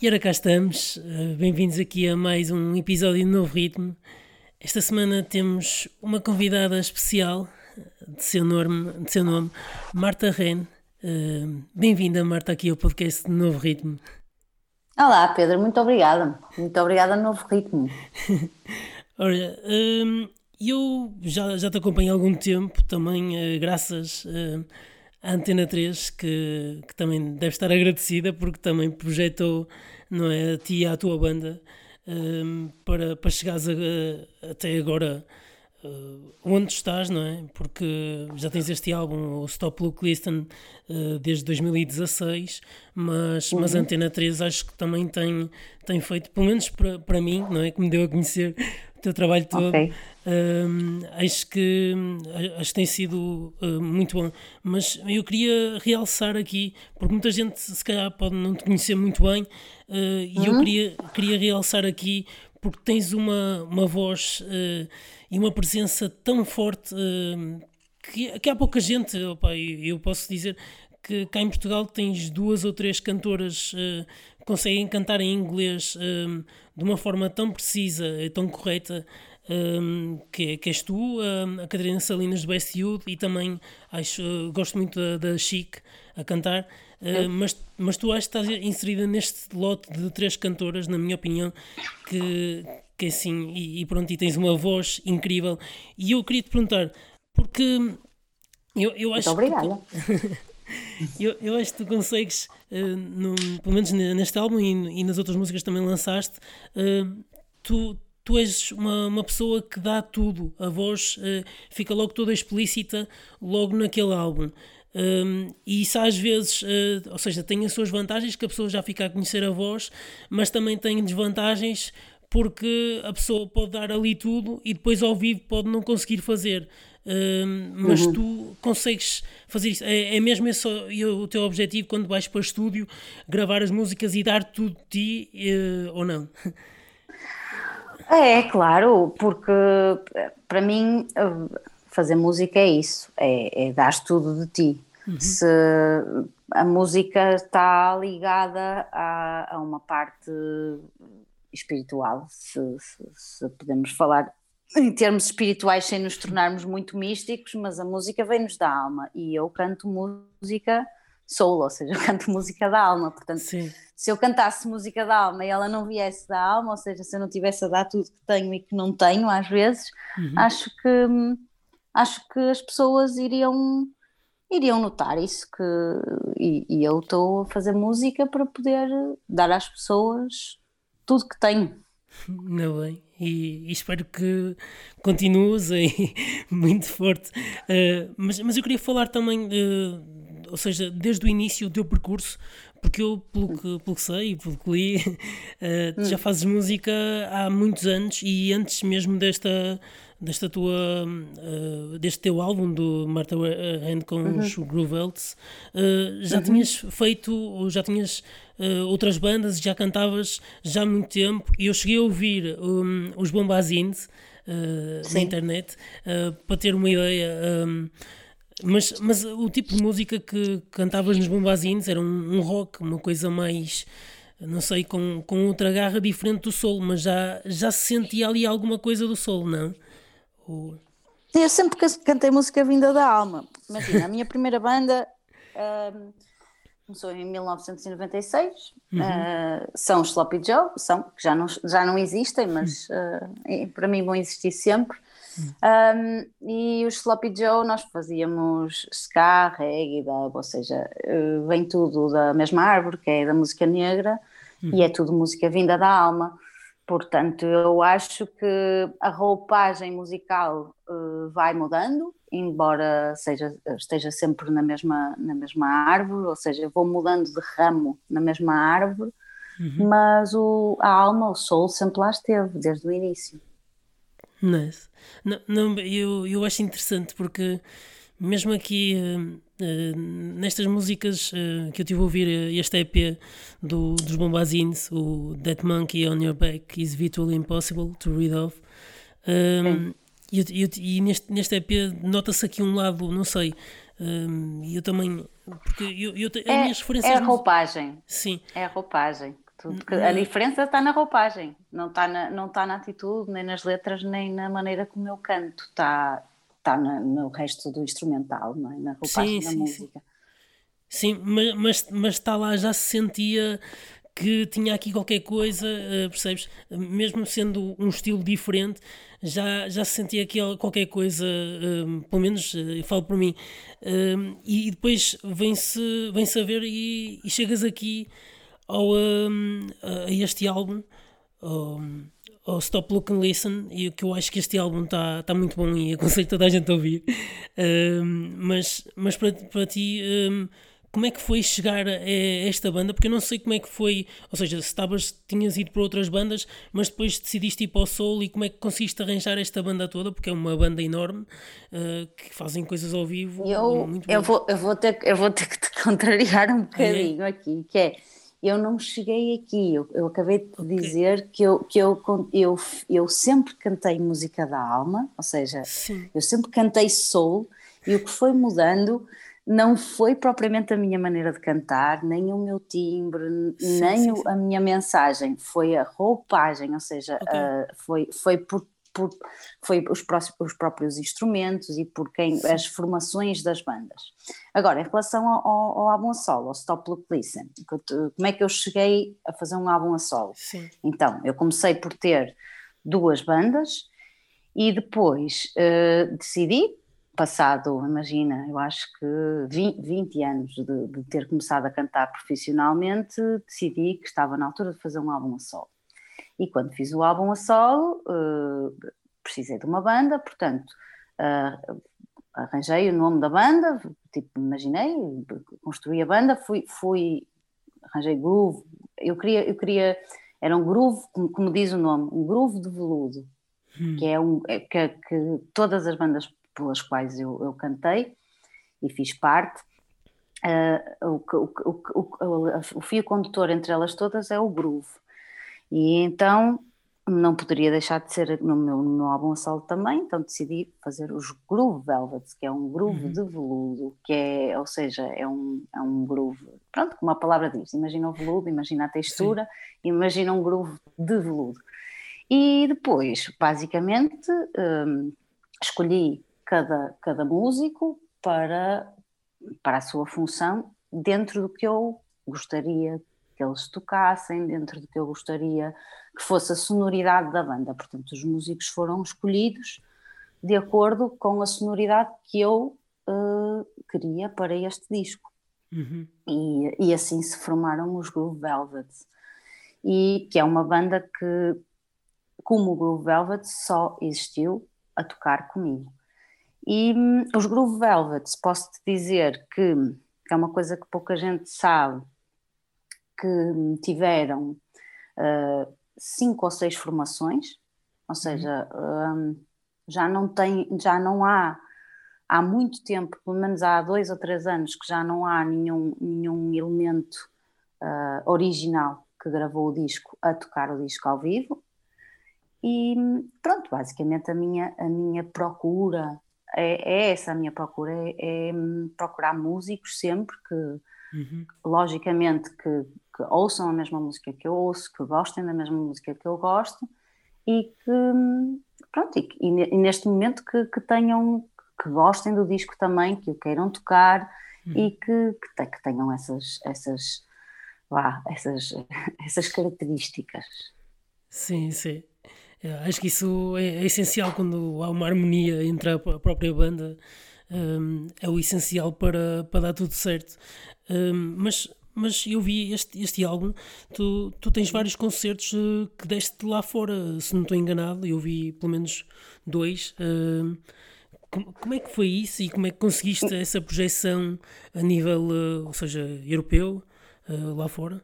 E ora cá estamos, eh, bem-vindos aqui a mais um episódio de Novo Ritmo. Esta semana temos uma convidada especial, de seu nome, de seu nome Marta Ren. Eh, bem-vinda, Marta, aqui ao podcast de Novo Ritmo. Olá, Pedro, muito obrigada. Muito obrigada, Novo Ritmo. Olha, eu já, já te acompanho há algum tempo, também eh, graças a Antena 3, que, que também deve estar agradecida porque também projetou não é, a ti e à tua banda um, para, para chegares a, a, até agora uh, onde estás, não é? Porque já tens este álbum, o Stop Look Listen, uh, desde 2016, mas, uhum. mas a Antena 3 acho que também tem, tem feito, pelo menos para, para mim, não é? Que me deu a conhecer o teu trabalho todo. Okay. Um, acho que acho que tem sido uh, muito bom, mas eu queria realçar aqui, porque muita gente se calhar pode não te conhecer muito bem, uh, e eu uhum. queria, queria realçar aqui porque tens uma, uma voz uh, e uma presença tão forte que, que há pouca gente, opa, eu, eu posso dizer que cá em Portugal tens duas ou três cantoras que conseguem cantar em inglês de uma forma tão precisa e tão correta um, que, que, és tu, um, a Catarina Salinas do Youth e também acho, uh, gosto muito da, da Chic a cantar, uh, mas, mas tu acho que estás inserida neste lote de três cantoras, na minha opinião, que, que assim, e, e pronto, e tens uma voz incrível. E eu queria te perguntar, porque eu, eu acho. Muito obrigada. eu, eu acho que tu consegues, uh, no, pelo menos neste álbum e, e, nas outras músicas também lançaste, uh, tu, tu és uma, uma pessoa que dá tudo, a voz uh, fica logo toda explícita logo naquele álbum. Um, e isso às vezes, uh, ou seja, tem as suas vantagens que a pessoa já fica a conhecer a voz, mas também tem desvantagens porque a pessoa pode dar ali tudo e depois ao vivo pode não conseguir fazer. Mas uhum. tu consegues fazer isso. É, é mesmo esse o, o teu objetivo quando vais para o estúdio gravar as músicas e dar tudo de ti uh, ou não? É, claro, porque para mim fazer música é isso, é, é dar tudo de ti. Uhum. Se a música está ligada a, a uma parte espiritual, se, se, se, podemos falar em termos espirituais sem nos tornarmos muito místicos, mas a música vem-nos da alma e eu canto música soul, ou seja, eu canto música da alma, portanto, Sim. se eu cantasse música da alma e ela não viesse da alma, ou seja, se eu não tivesse a dar tudo que tenho e que não tenho às vezes, uhum. acho que acho que as pessoas iriam iriam notar isso que e, e eu estou a fazer música para poder dar às pessoas tudo que tenho. Não bem, e, e, espero que continues aí muito forte. Uh, mas, mas eu queria falar também ou seja, desde o início do teu percurso, porque eu, pelo que, pelo que sei e pelo que li, uh, já fazes música há muitos anos e antes mesmo desta, desta tua, uh, deste teu álbum do Martha Hand com uhum. os Groovels, uh, já uhum. tinhas feito, já tinhas outras bandas, já cantavas já há muito tempo e eu cheguei a ouvir um, os Bombazines na internet para ter uma ideia. Um, mas, mas o tipo de música que cantavas nos bombazines era um, um, rock, uma coisa mais, não sei, com, com outra garra diferente do sol, mas já, já se sentia ali alguma coisa do sol, não? Ou... Eu sempre cantei música vinda da alma. Imagina, a minha primeira banda um, começou em 1996, uhum. uh, são os Sloppy Joe, são, que já não, já não existem, mas uh, para mim vão existir sempre. Um, e os Sloppy Joe nós fazíamos ska, reggae, dub, ou seja, eh, vem tudo da mesma árvore, que é da música negra, uhum. e é tudo música vinda da alma. Portanto, eu acho que a roupagem musical uh, vai mudando, embora seja, esteja sempre na mesma, na mesma árvore, ou seja, vou mudando de ramo na mesma árvore, uhum. mas o, a alma, o soul, sempre lá esteve, desde o início. Nice. Não, não, eu, eu acho interessante porque mesmo aqui uh, uh, nestas músicas uh, que eu tive a ouvir este EP do, dos Bombazines, o That Monkey on Your Back is Virtually Impossible to Read Off. Um, e, eu, e neste, neste EP nota-se aqui um lado, não sei, um, eu também. Porque eu, eu, as é, minhas referências. É a roupagem. Sim. É a roupagem A diferença está na roupagem, não está na, não está na atitude, nem nas letras, nem na maneira como eu canto, está, está na, no resto do instrumental, não é? na roupagem sim, da sim, música. Sim, sim mas, mas, mas está lá, já se sentia que tinha aqui qualquer coisa, uh, percebes? Mesmo sendo um estilo diferente, já, já se sentia aqui qualquer coisa, uh, pelo menos uh, eu falo por mim. e depois vem-se vem -se a ver e, e chegas aqui ao, a este álbum, ao Stop Look and Listen, e que eu acho que este álbum está tá muito bom e aconselho toda a gente a ouvir. mas mas para, para ti como é que foi chegar a esta banda? Porque eu não sei como é que foi, ou seja, se estavas, tinhas ido para outras bandas, mas depois decidiste ir para o Soul e como é que conseguiste arranjar esta banda toda? Porque é uma banda enorme uh, que fazem coisas ao vivo. Eu, muito eu, vou, eu, vou ter, eu vou ter que te contrariar um bocadinho é. aqui, que é eu não cheguei aqui, eu, eu acabei de okay. dizer que, eu, que eu, eu, eu sempre cantei música da alma, ou seja, Sim. eu sempre cantei soul, e o que foi mudando não foi propriamente a minha maneira de cantar, nem o meu timbre, sim, nem sim, sim. a minha mensagem, foi a roupagem, ou seja, okay. uh, foi, foi por, por, foi os, os próprios instrumentos e por quem as formações das bandas. Agora, em relação ao, ao álbum a solo, ao Stop Look Listen, como é que eu cheguei a fazer um álbum a solo? Então, eu comecei por ter duas bandas e depois uh, decidi passado, imagina, eu acho que 20, 20 anos de, de, ter começado a cantar profissionalmente, decidi que estava na altura de fazer um álbum a solo. E quando fiz o álbum a solo, uh, precisei de uma banda, portanto, uh, arranjei o nome da banda, tipo, imaginei, construí a banda, fui, fui arranjei groove, eu queria, eu queria, era um groove, como, como diz o nome, um groove de veludo, hum. que é um, é, que, que todas as bandas pelas quais eu, eu cantei e fiz parte. Uh, o, o, o, o, fio condutor entre elas todas é o groove. E então não poderia deixar de ser no meu, no meu álbum solo também, então decidi fazer os Groove Velvets, que é um groove uhum. de veludo, que é, ou seja, é um, é um groove, pronto, como a palavra diz, imagina o veludo, imagina a textura, Sim. imagina um groove de veludo. E depois, basicamente, um, escolhi cada, cada músico para, para a sua função dentro do que eu gostaria que eles tocassem, dentro do que eu gostaria que fosse a sonoridade da banda. Portanto, os músicos foram escolhidos de acordo com a sonoridade que eu uh, queria para este disco. Uhum. E, e assim se formaram os Groove Velvet. E que é uma banda que, como o Groove Velvet, só existiu a tocar comigo. E hum, os Groove Velvets, posso-te dizer que, que, é uma coisa que pouca gente sabe, que tiveram uh, cinco ou seis formações, ou seja, um, já não tem, já não há, há muito tempo, pelo menos há dois ou três anos, que já não há nenhum, nenhum elemento uh, original que gravou o disco a tocar o disco ao vivo. E pronto, basicamente a minha, a minha procura é, é essa a minha procura, é, é procurar músicos sempre que, uhum. logicamente, que, que, ouçam a mesma música que eu ouço, que gostem da mesma música que eu gosto e que, pronto, e, e neste momento que, que, tenham, que gostem do disco também, que o queiram tocar uhum. e que, que, tenham essas, essas, lá, essas, essas características. Sim, sim. É, acho que isso é, é, essencial quando há uma harmonia entre a própria banda. Um, é o essencial para, para dar tudo certo. Um, mas, mas eu vi este, este álbum, tu, tu tens vários concertos uh, que deste lá fora, se não estou enganado, eu vi pelo menos dois. Uh, como, como, é que foi isso e como é que conseguiste essa projeção a nível, uh, ou seja, europeu, lá fora?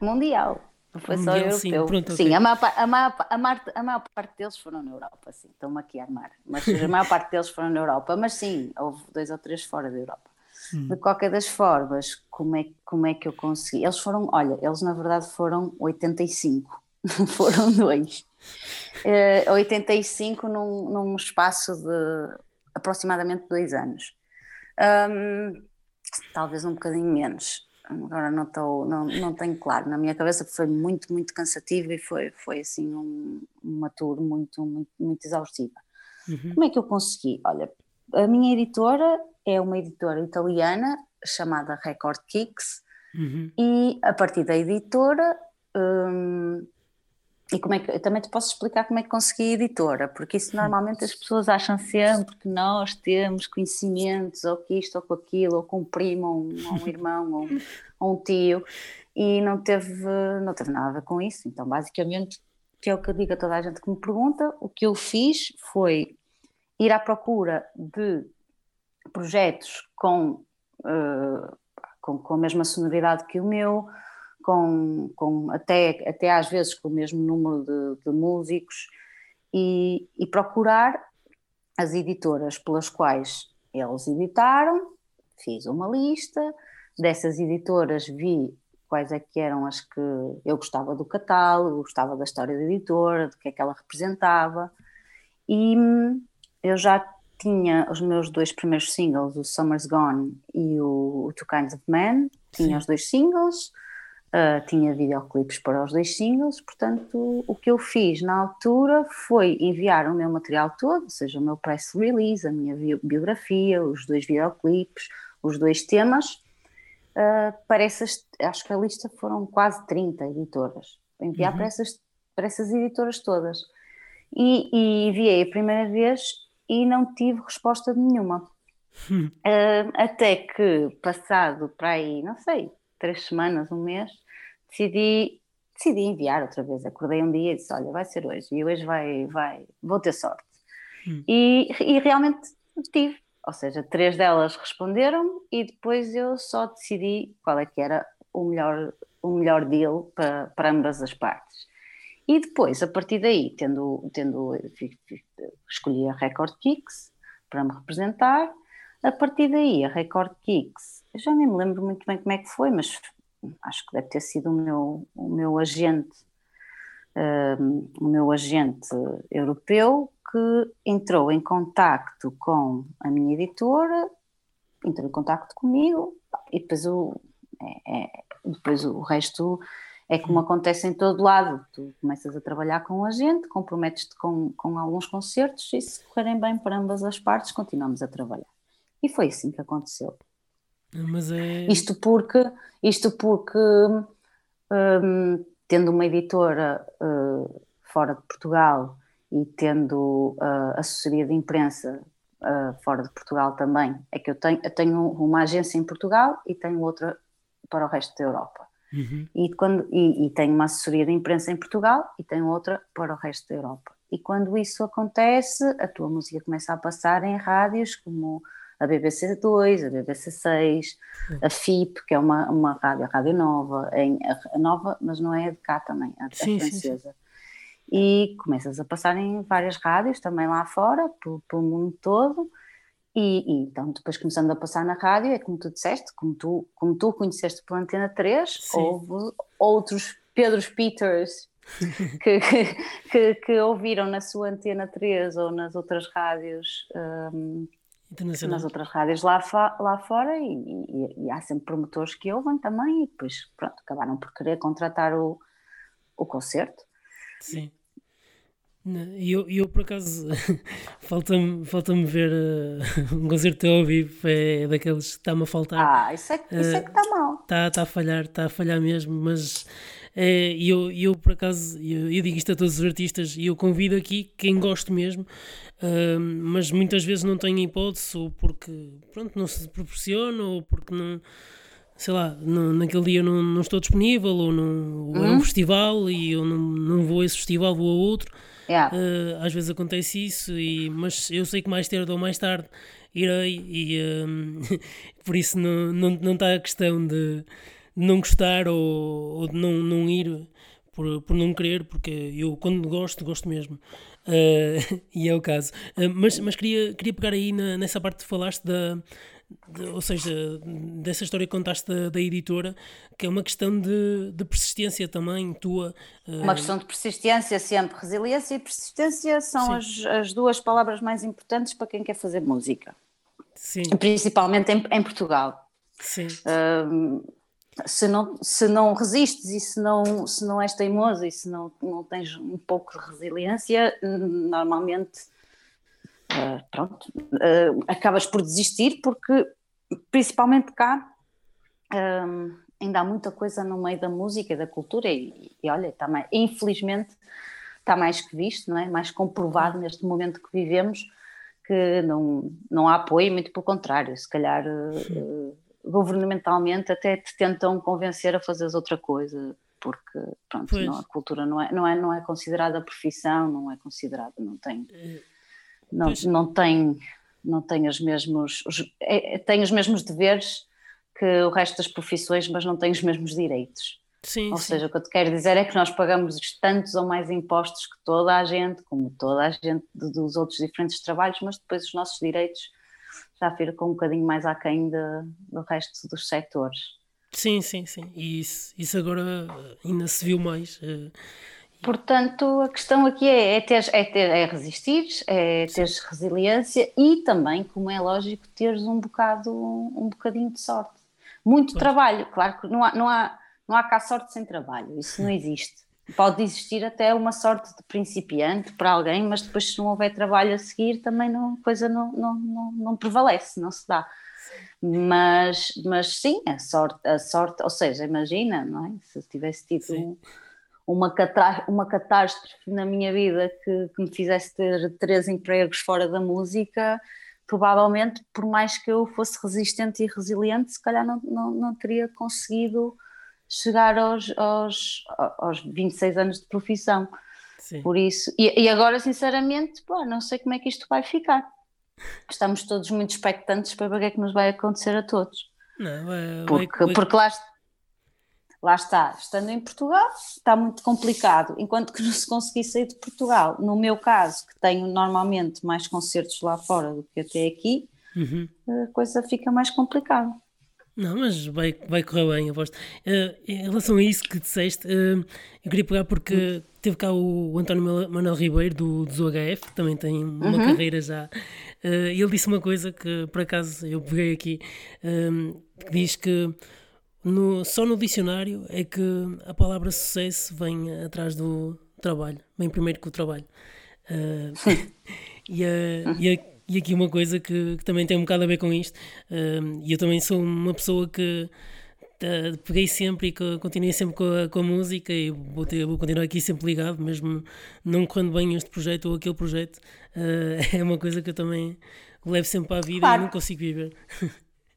Mundial. Foi só europeu. Sim, pronto, sim okay. a, maior, a, maior, a, maior, a maior parte deles foram na Europa, sim. Estão-me aqui a armar. Mas a maior parte deles foram na Europa. Mas sim, houve dois ou três fora da Europa. Hum. De qualquer das formas, como é, como é que eu consegui? Eles foram, olha, eles na verdade foram 85. foram dois. Uh, 85 num, num espaço de aproximadamente dois anos. Um, talvez um bocadinho menos. agora não, estou, não, não tenho claro na minha cabeça, foi muito, muito cansativo e foi, foi assim um, uma tour muito, muito, muito exaustiva. Uhum. Como é que eu consegui? Olha, a minha editora é uma editora italiana chamada Record Kicks uhum. e a partir da editora hum, e como é que, também te posso explicar como é que consegui a editora, porque isso normalmente as pessoas acham sempre que nós temos conhecimentos, ou que isto ou com aquilo, ou com um primo, ou um, ou um irmão, ou um, ou um, tio, e não teve, não teve nada a ver com isso. Então, basicamente, que é o que eu digo a toda a gente que me pergunta, o que eu fiz foi ir à procura de projetos com, uh, com, com a mesma sonoridade que o meu, com, com até, até às vezes com o mesmo número de, de músicos e, e, procurar as editoras pelas quais eles editaram, fiz uma lista, dessas editoras vi quais é que eram as que eu gostava do catálogo, gostava da história da editora, do que é que ela representava e hum, eu já tinha os meus dois primeiros singles, o Summer's Gone e o, Two Kinds of Men, tinha Sim. os dois singles, Uh, tinha videoclipes para os dois singles, portanto, o que eu fiz na altura foi enviar o meu material todo, ou seja, o meu press release, a minha biografia, os dois videoclipes, os dois temas, uh, para essas, acho que a lista foram quase 30 editoras, enviar uhum. para, essas, para essas editoras todas. E, e enviei a primeira vez e não tive resposta nenhuma. Uh, até que, passado para aí, não sei, três semanas, um mês, decidi, decidi enviar outra vez. Acordei um dia e disse: Olha, vai ser hoje, e hoje vai, vai, vou ter sorte. Hum. E, e realmente tive. Ou seja, três delas responderam e depois eu só decidi qual é que era o melhor, o melhor deal para, para ambas as partes. E depois, a partir daí, tendo, tendo escolhi a Record Kicks para me representar, a partir daí a Record Kicks, eu já nem me lembro muito bem como é que foi, mas acho que deve ter sido o meu, o meu agente, um, o meu agente europeu que entrou em contacto com a minha editora, entrou em contacto comigo e depois o, é, é, depois o resto é como acontece em todo lado. Tu começas a trabalhar com o agente, comprometes-te com, com alguns concertos e se correrem bem para ambas as partes, continuamos a trabalhar. E foi assim que aconteceu. É... Isto porque, isto porque um, tendo uma editora uh, fora de Portugal e tendo uh, assessoria de imprensa uh, fora de Portugal também, é que eu tenho, eu tenho uma agência em Portugal e tenho outra para o resto da Europa. Uhum. E, quando, e, e tenho uma assessoria de imprensa em Portugal e tenho outra para o resto da Europa. E quando isso acontece, a tua música começa a passar em rádios como a BBC 2, a BBC 6, a FIP, que é uma, uma rádio, a Rádio Nova, em, a, nova, mas não é a de cá também, a, sim, a francesa. Sim, sim. E começas a passar em várias rádios, também lá fora, pelo, pelo mundo todo, e, e, então depois começando a passar na rádio, é como tu disseste, como tu, como tu conheceste pela Antena 3, houve outros Pedros Peters que, que, que, que, ouviram na sua Antena 3 ou nas outras rádios um, nas outras rádios lá, lá fora e, e, e, há sempre promotores que ouvem também e depois pronto, acabaram por querer contratar o, o concerto. Sim. E eu, eu, por acaso, falta-me falta ver uh, um concerto ao vivo, é daqueles que está-me a faltar. Ah, isso é, isso uh, é que está mal. Está tá a falhar, está a falhar mesmo, mas é, eu, eu, por acaso, eu, eu, digo isto a todos os artistas e eu convido aqui quem goste mesmo, uh, mas muitas vezes não tenho hipótese, ou porque pronto, não se proporciona, ou porque não sei lá, não, naquele dia não, não estou disponível, ou, não, ou é um uhum. festival e eu não, não vou a esse festival, vou a outro. Yeah. Uh, às vezes acontece isso, e, mas eu sei que mais tarde ou mais tarde irei, e um, por isso não, não, não está a questão de não gostar ou, ou de não, não ir por, por não querer, porque eu quando gosto, gosto mesmo. Uh, e é o caso. Uh, mas mas queria, queria pegar aí na, nessa parte que falaste da, de, ou seja, dessa história que contaste da, da, editora, que é uma questão de, de persistência também, tua. Uh... Uma questão de persistência sempre. Resiliência e persistência são as, as duas palavras mais importantes para quem quer fazer música. Sim. Principalmente em, em Portugal. Sim. Uh, se não, se não resistes e se não, se não és teimoso e se não, não tens um pouco de resiliência, normalmente uh, pronto, uh, acabas por desistir porque principalmente cá um, ainda há muita coisa no meio da música e da cultura e, e olha, está mais, infelizmente está mais que visto, não é? mais comprovado neste momento que vivemos que não, não há apoio, muito pelo contrário, se calhar uh, governamentalmente até te tentam convencer a fazeres outra coisa, porque pronto, não, a cultura não é, não, é, não é considerada profissão, não é considerada, não tem, eh, não, não tem, não tem os mesmos, os, é, tem os mesmos deveres que o resto das profissões, mas não tem os mesmos direitos. Sim, Ou sim. seja, o que eu te quero dizer é que nós pagamos tantos ou mais impostos que toda a gente, como toda a gente dos outros diferentes trabalhos, mas depois os nossos direitos já ficam um bocadinho mais aquém de, do resto dos setores. Sim, sim, sim. E isso, isso agora ainda se viu mais. Portanto, a questão aqui é, é, ter, é, ter, é resistir, é teres resiliência e também, como é lógico, teres um bocado, um bocadinho de sorte. Muito pois. trabalho, claro que não há, não, há, não há cá sorte sem trabalho, isso não existe. Pode existir até uma sorte de principiante para alguém, mas depois se não houver trabalho a seguir também não, a coisa não, não, não, não prevalece, não se dá. Mas, mas sim, a sorte, a sorte, ou seja, imagina, não é? Se tivesse tido um, uma, uma catástrofe na minha vida que, que, me fizesse ter três empregos fora da música, provavelmente, por mais que eu fosse resistente e resiliente, se calhar não, não, não teria conseguido chegar aos, aos, aos 26 anos de profissão. Sim. Por isso, e, e, agora, sinceramente, pô, não sei como é que isto vai ficar. Estamos todos muito expectantes para ver o que é que nos vai acontecer a todos. Não, vai, porque, vai... porque lá, lá está, estando em Portugal, está muito complicado. Enquanto que não se conseguir sair de Portugal, no meu caso, que tenho normalmente mais concertos lá fora do que até aqui, uhum. a coisa fica mais complicada. Não, mas vai, vai correr bem, aposto. Uh, em relação a isso que disseste, uh, eu queria pegar porque teve cá o, o António Manuel Ribeiro do, do que também tem uma uhum. carreira já, uh, e ele disse uma coisa que por acaso eu peguei aqui, que diz que no, só no dicionário é que a palavra sucesso vem atrás do trabalho, vem primeiro que o trabalho. e, a, e a e aqui uma coisa que, que, também tem um bocado a ver com isto, uh, e eu também sou uma pessoa que uh, peguei sempre e que continuei sempre com a, com a música e vou, ter, vou, continuar aqui sempre ligado, mesmo não correndo bem este projeto ou aquele projeto, uh, é uma coisa que eu também levo sempre a vida claro. e não consigo viver.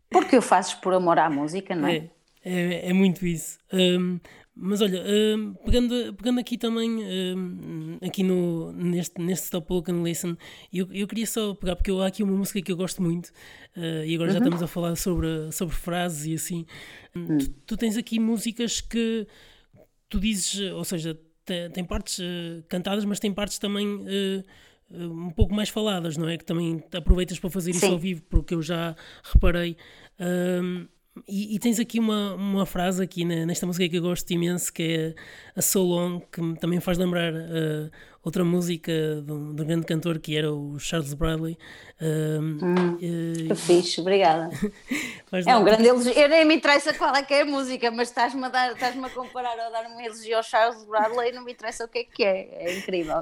Porque eu faço por amor à música, não é? É, é, é muito isso. Um, mas olha, uh, pegando, pegando aqui também, uh, aqui no, neste, neste Stop Look and Listen, eu, eu queria só pegar, porque eu, há aqui uma música que eu gosto muito, uh, e agora uhum. já estamos a falar sobre, sobre frases e assim. Uhum. Tu, tu, tens aqui músicas que tu dizes, ou seja, tem, tem partes cantadas, mas tem partes também um pouco mais faladas, não é? Que também aproveitas para fazer Sim. isso ao vivo, porque eu já reparei. E, e, tens aqui uma, uma frase aqui nesta música que eu gosto imenso, que é a So Long, que me também faz lembrar uh, outra música de um, de um, grande cantor que era o Charles Bradley. Uh, hum, uh, que fixe, obrigada. é um grande elogio. Eu nem me interessa qual é que é a música, mas estás-me a, dar, estás-me a comparar ou a dar um elogio ao Charles Bradley, não me interessa o que é que é. É incrível.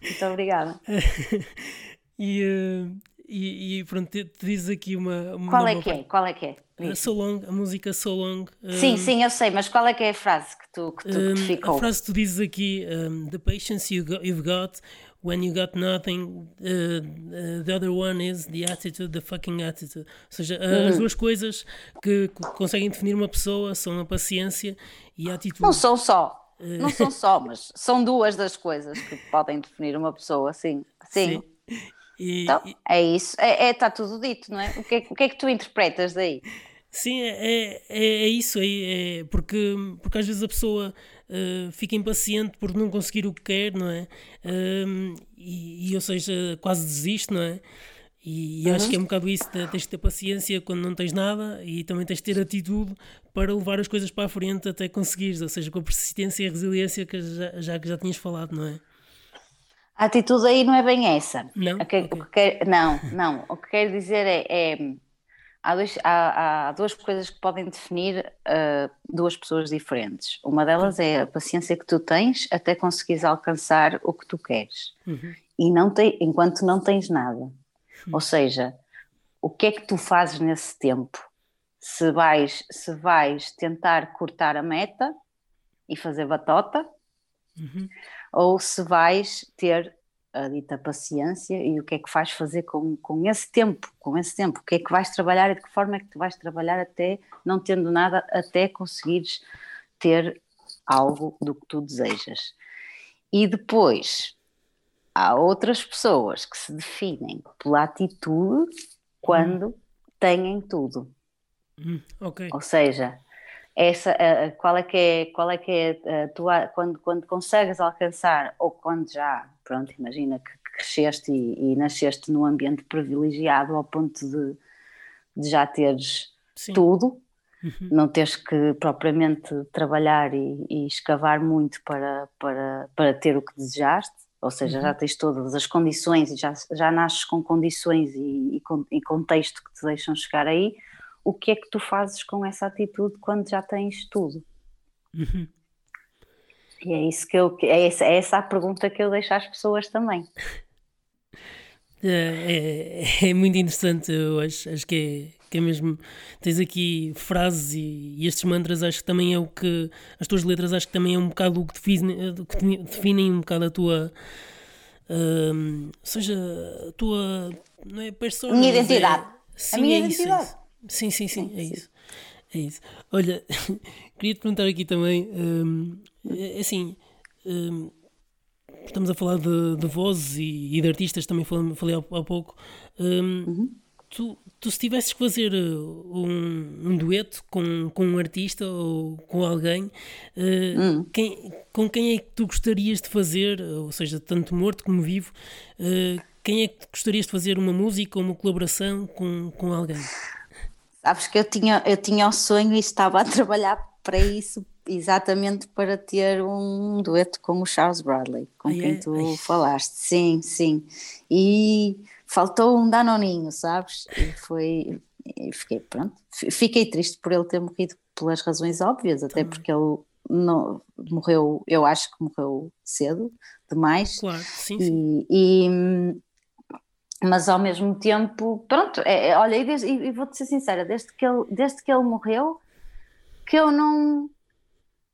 Muito obrigada. e, e, e, pronto, te, te diz aqui uma. uma qual é que é? Qual é que é? Uh, so long, a música So Long. sim, sim, eu sei, mas qual é que é a frase que tu, que tu um, que ficou? A frase que tu dizes aqui: um, The patience you you've got when you got nothing, uh, uh, the other one is the attitude, the fucking attitude. Ou seja, uhum. as duas coisas que conseguem definir uma pessoa são a paciência e a atitude. Não são só. Não são só, mas são duas das coisas que podem definir uma pessoa, sim. Sim. sim. E, então, é isso. É, é, está tudo dito, não é? O que é, o que, é que tu interpretas daí? Sim, é, é, é isso aí, é, porque, porque às vezes a pessoa uh, fica impaciente por não conseguir o que quer, não é? Uh, e, e, ou seja, quase desiste, não é? E, e uhum. acho que é um bocado isso, tens de ter paciência quando não tens nada e também tens de ter atitude para levar as coisas para a frente até conseguires, ou seja, com a persistência e a resiliência que já, já que já tinhas falado, não é? A atitude aí não é bem essa. Não? O que, okay. o que quer, não, não. O que quero dizer é, é, há, dois, há, há, duas coisas que podem definir uh, duas pessoas diferentes. Uma delas é a paciência que tu tens até conseguires alcançar o que tu queres. Uhum. E não te, enquanto não tens nada. Uhum. Ou seja, o que é que tu fazes nesse tempo? Se vais, se vais tentar cortar a meta e fazer batota, uhum. Ou se vais ter a dita paciência e o que é que vais fazer com, com esse tempo, com esse tempo, o que é que vais trabalhar e de que forma é que tu vais trabalhar até, não tendo nada, até conseguires ter algo do que tu desejas. E depois, há outras pessoas que se definem pela atitude quando hum. têm tudo. Hum, okay. Ou seja, essa, qual é que é, qual é que é a tua, quando, quando consegues alcançar ou quando já pronto, imagina que cresceste e, e nasceste num ambiente privilegiado ao ponto de, de já teres Sim. tudo, uhum. não teres que propriamente trabalhar e, e, escavar muito para, para, para ter o que desejaste, ou seja, uhum. já tens todas as condições e já, já nasces com condições e, e, contexto que te deixam chegar aí, o que é que tu fazes com essa atitude quando já tens tudo? Uhum. E é isso que eu é essa, é essa a pergunta que eu deixo às pessoas também. É, é, é muito interessante, eu acho, acho que é, que é mesmo. Tens aqui frases e, e, estes mantras, acho que também é o que. As tuas letras, acho que também é um bocado o que definem, que definem um bocado a tua. Um, seja, a tua. Não é persona. Minha identidade. É, sim, a minha é identidade. É isso. Sim, sim, sim, sim, é isso. É isso. Olha, queria te perguntar aqui também, um, é, assim, um, estamos a falar de, de vozes e, e, de artistas, também falei, falei há, há pouco. Um, uhum. tu, tu, se tivesses que fazer uh, um, um, dueto com, com um artista ou com alguém, uh, uhum. quem, com quem é que tu gostarias de fazer, ou seja, tanto morto como vivo, uh, quem é que gostarias de fazer uma música ou uma colaboração com, com alguém? Sabes que eu tinha, eu tinha o sonho e estava a trabalhar para isso, exatamente para ter um dueto com o Charles Bradley, com Ai, quem é? tu Ai. falaste. Sim, sim. E faltou um danoninho, sabes? E foi. E fiquei, pronto. Fiquei triste por ele ter morrido pelas razões óbvias, até Também. porque ele não, morreu, eu acho que morreu cedo demais. Claro, sim, sim. E mas ao mesmo tempo, pronto, é, é, olha, e, e, e vou-te ser sincera, desde que, ele, desde que ele morreu, que eu não,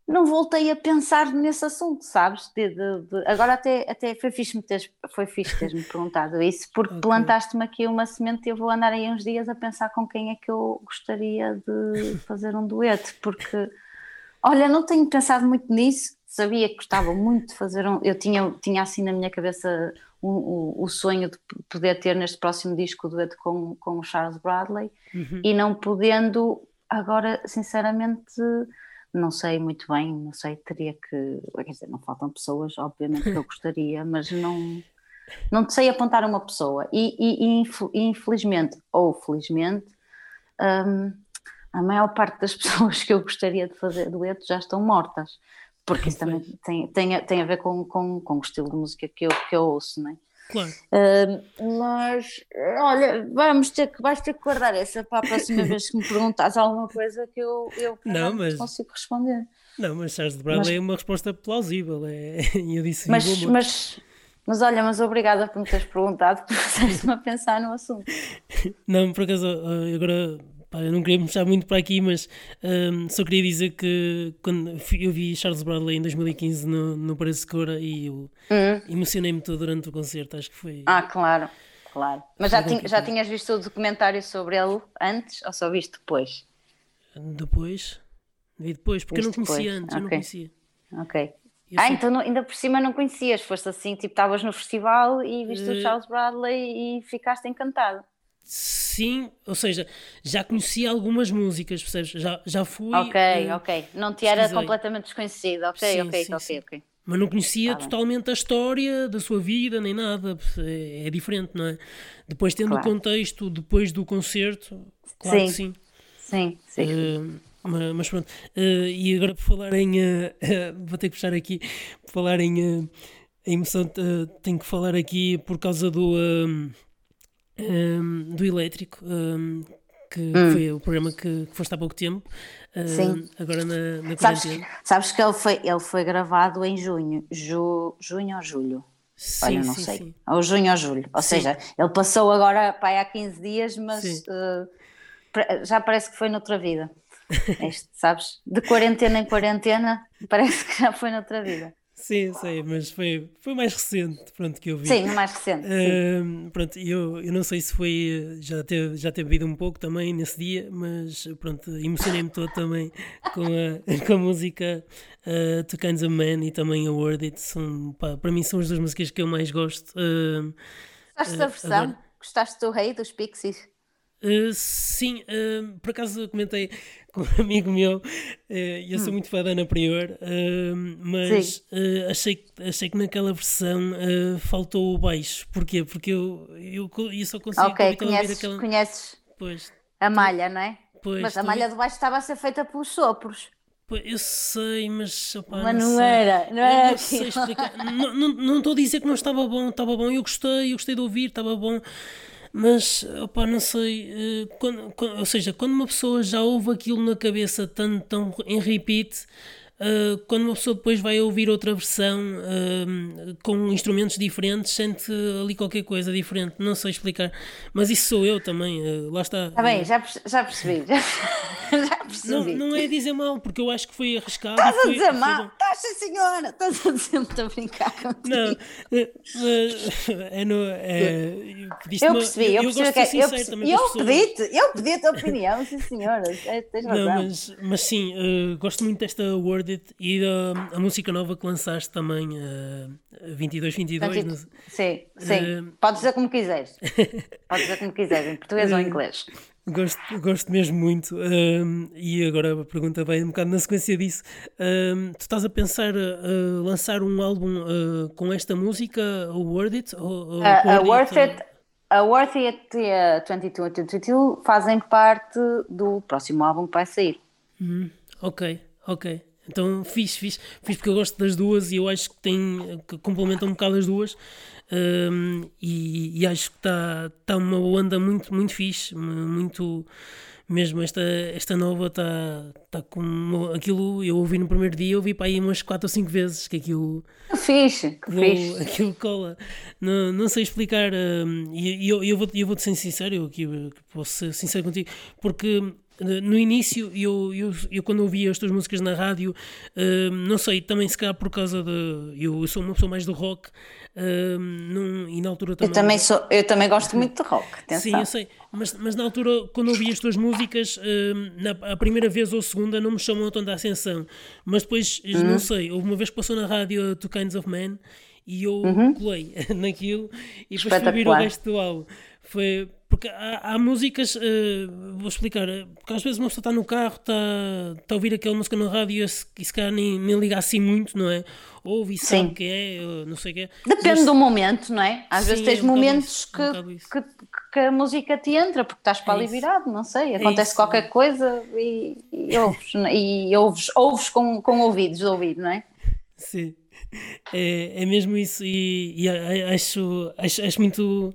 não voltei a pensar nesse assunto, sabes? De, de, de, agora até, até foi fixe-me teres, foi fixe teres-me perguntado isso, porque okay. plantaste-me aqui uma semente e eu vou andar aí uns dias a pensar com quem é que eu gostaria de fazer um dueto, porque, olha, não tenho pensado muito nisso, sabia que gostava muito de fazer um, eu tinha, tinha assim na minha cabeça um, o sonho de poder ter neste próximo disco o dueto com, com o Charles Bradley uhum. e não podendo, agora sinceramente não sei muito bem, não sei, teria que, quer dizer, não faltam pessoas, obviamente que eu gostaria, mas não, não sei apontar uma pessoa e, e, e infelizmente ou felizmente um, a maior parte das pessoas que eu gostaria de fazer dueto já estão mortas porque isso também tem, tem, tem a ver com, com, com o estilo de música que eu, que eu ouço, não é? Claro. Uh, mas olha, vamos ter que, vais ter que guardar essa para a próxima vez que me perguntas alguma coisa que eu, eu não, mas, consigo responder. Não, mas Charles de Bradley é uma resposta plausível. É, eu disse mas, mas, mas olha, mas obrigada por me teres perguntado, por fazeres-me a pensar no assunto. Não, por acaso, agora Pá, eu não queria puxar muito para aqui, mas um, só queria dizer que quando eu vi Charles Bradley em 2015 no, no Paris Cora e eu uhum. emocionei-me todo durante o concerto, acho que foi. Ah, claro, claro. Mas já, tinha, já tinhas visto o documentário sobre ele antes ou só viste depois? Depois? Vi depois, porque Viste eu não conhecia depois. antes, okay. eu não conhecia. Ok. Eu ah, sei. então não, ainda por cima não conhecias, foste assim, tipo, estavas no festival e viste uh... o eh, Charles Bradley e ficaste encantado. Sim, ou seja, já conhecia algumas músicas, percebes? Já, já fui. Ok, uh, ok. Não te era completamente desconhecido. Ok, sim, ok, sim, ok, ok. Mas não conhecia tá totalmente bem. a história da sua vida, nem nada. É, é diferente, não é? Depois, tendo claro. o contexto, depois do concerto, claro sim. que sim. Sim, sim. Uh, mas, pronto. Uh, e agora, por falar em. vou ter que puxar aqui. Por falar em. a emoção, tenho que falar aqui por causa do um, do elétrico. Um, que hum. foi o programa que, que foste há pouco tempo, uh, Sim. agora na, na sabes, sabes, que ele foi, ele foi gravado em junho, ju, junho ou julho? Sim, Olha, não sim, sei. Sim. Ou junho ou julho. Ou sim. seja, ele passou agora para há 15 dias, mas uh, já parece que foi noutra vida. Este, sabes? De quarentena em quarentena, parece que já foi noutra vida. Sim, sei, mas foi, foi mais recente, pronto, que eu vi. Sim, mais recente. Uh, pronto, eu, eu não sei se foi, já teve, já teve bebido um pouco também nesse dia, mas pronto, emocionei-me todo também com a, com a música uh, Two Kinds of Men e também a Word It. São, pá, para mim são as duas músicas que eu mais gosto. Uh, Gostaste da versão? Agora... Gostaste do Rei dos Pixies? Uh, sim, uh, por acaso comentei com um amigo meu, uh, eu sou hum. muito fã da Ana Prior, mas achei, achei que naquela versão faltou o baixo. Porquê? Porque eu, eu, eu só consigo Ok, conheces, aquela... conheces pois, a malha, não é? Pois, mas a malha de baixo estava a ser feita pelos sopros. Eu sei, mas. Opa, mas não, não era, não era não estou a dizer que não estava bom, estava bom. Eu gostei, eu gostei de ouvir, estava bom mas opa, não sei, eh, quando, ou seja, quando uma pessoa já ouve aquilo na cabeça tão, tão em repeat, Uh, quando uma pessoa depois vai ouvir outra versão uh, com instrumentos diferentes, sente ali qualquer coisa diferente. Não sei explicar, mas isso sou eu também. Uh, lá está. Está bem, já, já percebi. Já, já. Não, não é dizer mal, porque eu acho que foi arriscado. Estás a dizer mal? Estás, senhora. Estás a dizer muito a brincar contigo. Não, é, no, é, eu percebi, eu, eu, percebi, que, eu, percebi, eu pedi-te, eu pedi a opinião, sim senhora. Tens razão. Não, mas, mas sim, gosto muito desta word e a, a música nova que lançaste também, uh, 22, 22. no... Sim, sim. Uh, Podes dizer como quiseres. Podes dizer como quiseres, em português uh, ou em inglês. Gosto, gosto mesmo muito. Uh, e agora a pergunta vem um bocado na sequência disso. Uh, tu estás a pensar uh, lançar um álbum com esta música, o Word It? Ou, a Worth It, a Worth It e a 22 22 fazem parte do próximo álbum que vai sair. Uhum. Ok, ok. Então fiz, fiz, fiz porque eu gosto das duas e eu acho que tem que complementam um bocado as duas um, e, e, acho que está tá uma onda muito, muito fixe, muito mesmo esta, esta nova está tá com aquilo eu ouvi no primeiro dia, eu ouvi para aí umas 4 ou 5 vezes que aquilo que fixe, que fixe. aquilo cola não, não sei explicar um, e eu, eu, vou, eu vou-te ser sincero eu aqui posso ser sincero contigo porque no início, eu, eu, eu quando ouvia as tuas músicas na rádio, uh, não sei, também se calhar por causa de. Eu, eu sou uma pessoa mais do rock, uh, num, e na altura também. Eu também, sou, eu também gosto muito de rock, atenção. Sim, eu sei, mas, mas na altura, quando ouvi as tuas músicas, uh, na, a primeira vez ou a segunda não me chamou a ascensão, mas depois, uhum. não sei, houve uma vez que passou na rádio Two Kinds of Men e eu uhum. colei naquilo e depois fui ouvir o resto do álbum. Foi porque há, há músicas, uh, vou explicar, eh, porque às vezes uma pessoa está no carro, está, está a ouvir aquela música no rádio e se, se calhar nem, nem liga assim muito, não é? Ouve e sabe o que é, não sei o que é. Depende Mas, do momento, não é? Às sim, vezes tens é um momentos isso, que, um que, que, a música te entra, porque estás para é ali virado, não sei, é acontece é qualquer coisa e, e ouves, é? e ouves, ouves com, com ouvidos de ouvido, não é? Sim, é, é mesmo isso e, e acho, acho, acho muito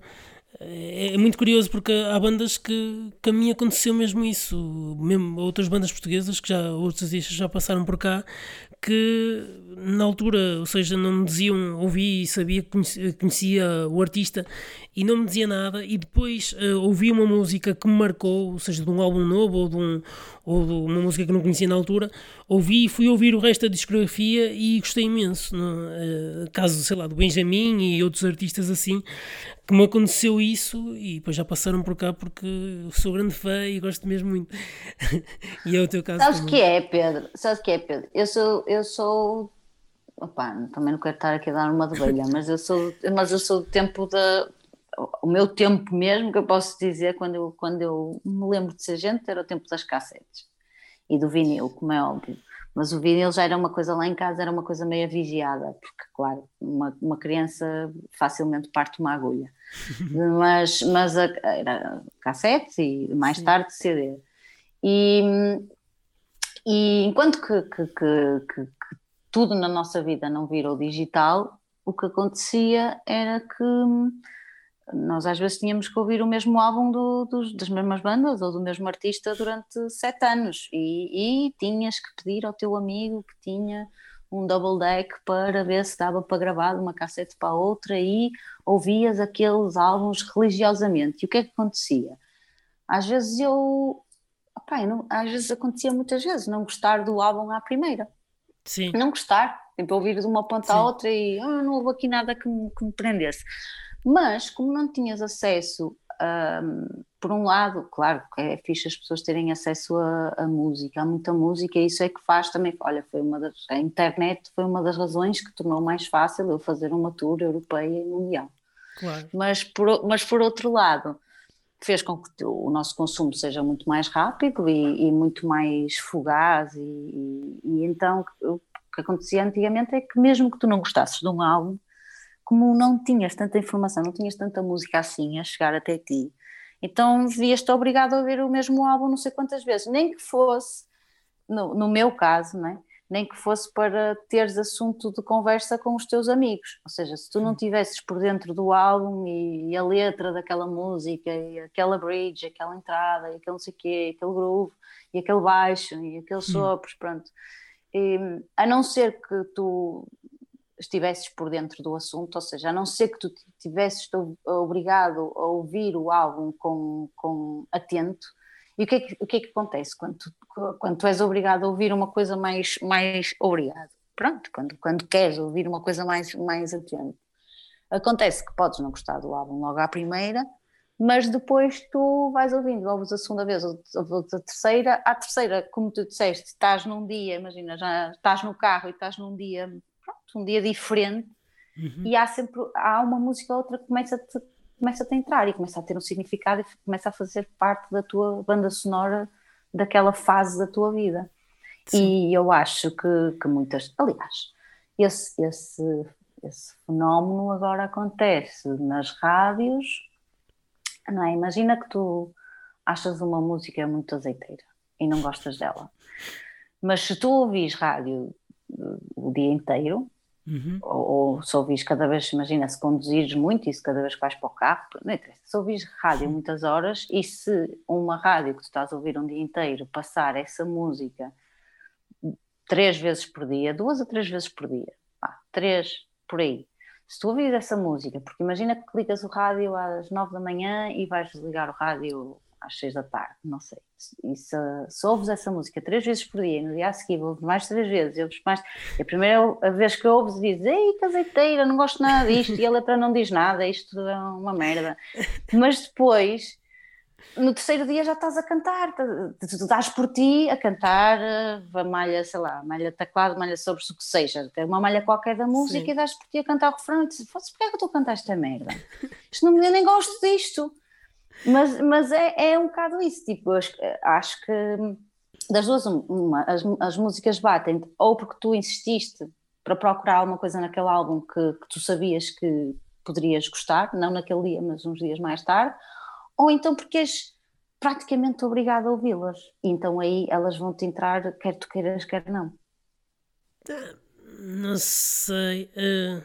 é, é muito curioso porque há bandas que, que a mim aconteceu mesmo isso, mesmo outras bandas portuguesas que já outros artistas já passaram por cá que na altura, ou seja, não me diziam, ouvi e sabia que conhecia, conhecia, o artista e não me dizia nada, e depois uh, ouvi uma música que me marcou, ou seja, de um álbum novo ou de, um, ou de uma música que não conhecia na altura, ouvi e fui ouvir o resto da discografia e gostei imenso. Uh, caso, sei lá, do Benjamin e outros artistas assim, que me aconteceu isso e depois já passaram por cá porque sou grande fã e gosto mesmo muito. e é o teu caso. Sabes o que é, Pedro? Sabes o que é, Pedro? Eu sou, eu sou. Opa, também não quero estar aqui a dar uma de mas eu sou, mas eu sou do tempo da. O meu tempo mesmo, que eu posso dizer, quando eu, quando eu me lembro de ser gente, era o tempo das cassetes e do vinil, como é óbvio. Mas o vinil já era uma coisa lá em casa, era uma coisa meio vigiada, porque, claro, uma, uma criança facilmente parte uma agulha. mas mas a, era cassete e mais Sim. tarde CD. E, e enquanto que, que, que, que, tudo na nossa vida não virou digital, o que acontecia era que nós às vezes tínhamos que ouvir o mesmo álbum do, dos, das mesmas bandas ou do mesmo artista durante sete anos e, e, tinhas que pedir ao teu amigo que tinha um double deck para ver se dava para gravar de uma cassete para outra e ouvias aqueles álbuns religiosamente. E o que é que acontecia? Às vezes eu, opa, não, às vezes acontecia muitas vezes não gostar do álbum à primeira. Sim. Não gostar, tipo ouvir de uma ponta Sim. à outra e ah, não houve aqui nada que me, que me prendesse. Mas, como não tinhas acesso, um, por um lado, claro que é fixe as pessoas terem acesso a, música, há muita música, e isso é que faz também. Olha, foi uma das. A internet foi uma das razões que tornou mais fácil eu fazer uma tour europeia e mundial. Claro. Mas, por, mas por outro lado, fez com que o nosso consumo seja muito mais rápido e, e muito mais fugaz, e, e, e então o que acontecia antigamente é que, mesmo que tu não gostasses de um álbum, como não tinhas tanta informação, não tinhas tanta música assim a chegar até ti, então vias-te obrigado a ouvir o mesmo álbum não sei quantas vezes, nem que fosse, no, no meu caso, né? nem que fosse para teres assunto de conversa com os teus amigos. Ou seja, se tu não tivesses por dentro do álbum e, e a letra daquela música, e aquela bridge, aquela entrada, e aquele não sei o quê, aquele groove, e aquele baixo, e aqueles sopros, pronto. E, a não ser que tu estivesses por dentro do assunto, ou seja, a não ser que tu tivesses obrigado a ouvir o álbum com, com atento, e o que, é que, o que é que acontece quando tu, quando tu és obrigado a ouvir uma coisa mais, mais obrigado? Pronto, quando, quando queres ouvir uma coisa mais, mais atento. Acontece que podes não gostar do álbum logo à primeira, mas depois tu vais ouvindo, ouves a segunda vez, ou a terceira, à terceira, como tu disseste, estás num dia, imagina, já estás no carro e estás num dia um dia diferente, uhum. e há sempre há uma música ou outra que começa a, te, começa a te entrar e começa a ter um significado e começa a fazer parte da tua banda sonora daquela fase da tua vida. Sim. E eu acho que, que muitas, aliás, esse, esse, esse fenómeno agora acontece nas rádios, não é? Imagina que tu achas uma música muito azeiteira e não gostas dela. Mas se tu ouvis rádio o dia inteiro, Uhum. Ou, ou se ouvis cada vez, imagina, se conduzires muito e se cada vez que vais para o carro, não interessa, se ouvis rádio muitas horas e se uma rádio que tu estás a ouvir um dia inteiro passar essa música três vezes por dia, duas a três vezes por dia, ah, três por aí, se tu ouvires essa música, porque imagina que ligas o rádio às nove da manhã e vais desligar o rádio às seis da tarde, não sei. E se, se ouves essa música três vezes por dia, no dia a seguir ouves mais três vezes, ouves mais. E a primeira vez que ouves dizes, ei, caseiteira, não gosto nada disto, e a letra não diz nada, isto é uma merda. Mas depois, no terceiro dia já estás a cantar, dás por ti a cantar a malha, sei lá, malha teclado, malha sobre o que seja, uma malha qualquer da música Sim. e dás por ti a cantar o refrão e dizes, porquê é que eu estou a cantar esta merda? Isto não, eu nem gosto disto. Mas, mas é, é um bocado isso, tipo, acho que das duas, uma, as, as músicas batem ou porque tu insististe para procurar alguma coisa naquele álbum que, que tu sabias que poderias gostar, não naquele dia, mas uns dias mais tarde, ou então porque és praticamente obrigado a ouvi-las. Então aí elas vão te entrar, quer tu queiras, quer não. Não sei. Uh,